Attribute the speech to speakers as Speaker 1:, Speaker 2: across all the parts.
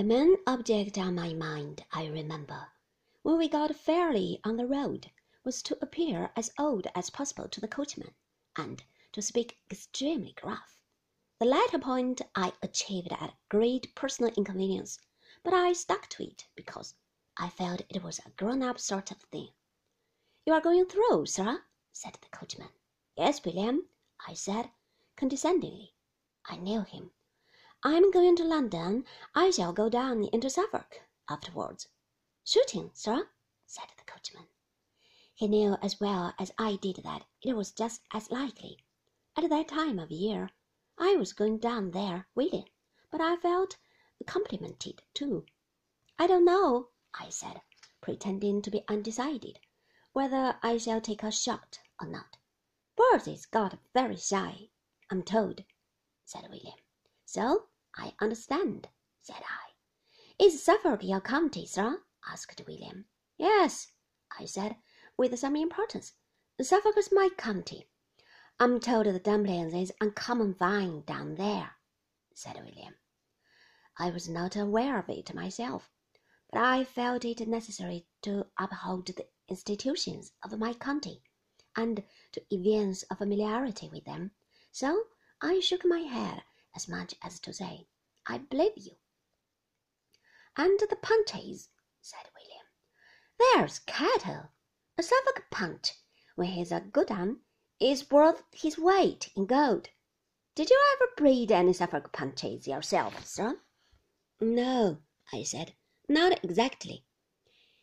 Speaker 1: The main object on my mind, I remember, when we got fairly on the road, was to appear as old as possible to the coachman, and to speak extremely gruff. The latter point I achieved at great personal inconvenience, but I stuck to it because I felt it was a grown up sort of thing. You are going through, sir? said the coachman. Yes, William, I said, condescendingly. I knew him. I'm going to London. I shall go down into Suffolk afterwards. Shooting, sir? said the coachman. He knew as well as I did that it was just as likely. At that time of year, I was going down there, really, but I felt complimented too. I don't know, I said, pretending to be undecided, whether I shall take a shot or not. Bertie's got very shy, I'm told, said William. So I understand, said I. Is Suffolk your county, sir? asked William. Yes, I said, with some importance. Suffolk is my county. I'm told the dumplings is uncommon fine down there, said William. I was not aware of it myself, but I felt it necessary to uphold the institutions of my county and to evince a familiarity with them, so I shook my head as much as to say, I believe you. And the punches, said William. There's cattle. A Suffolk punch, when he's a good un, is worth his weight in gold. Did you ever breed any Suffolk punches yourself, sir? No, I said, not exactly.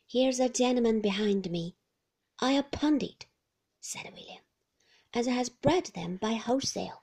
Speaker 1: Here's a gentleman behind me. I'll pound it, said William, as has bred them by wholesale.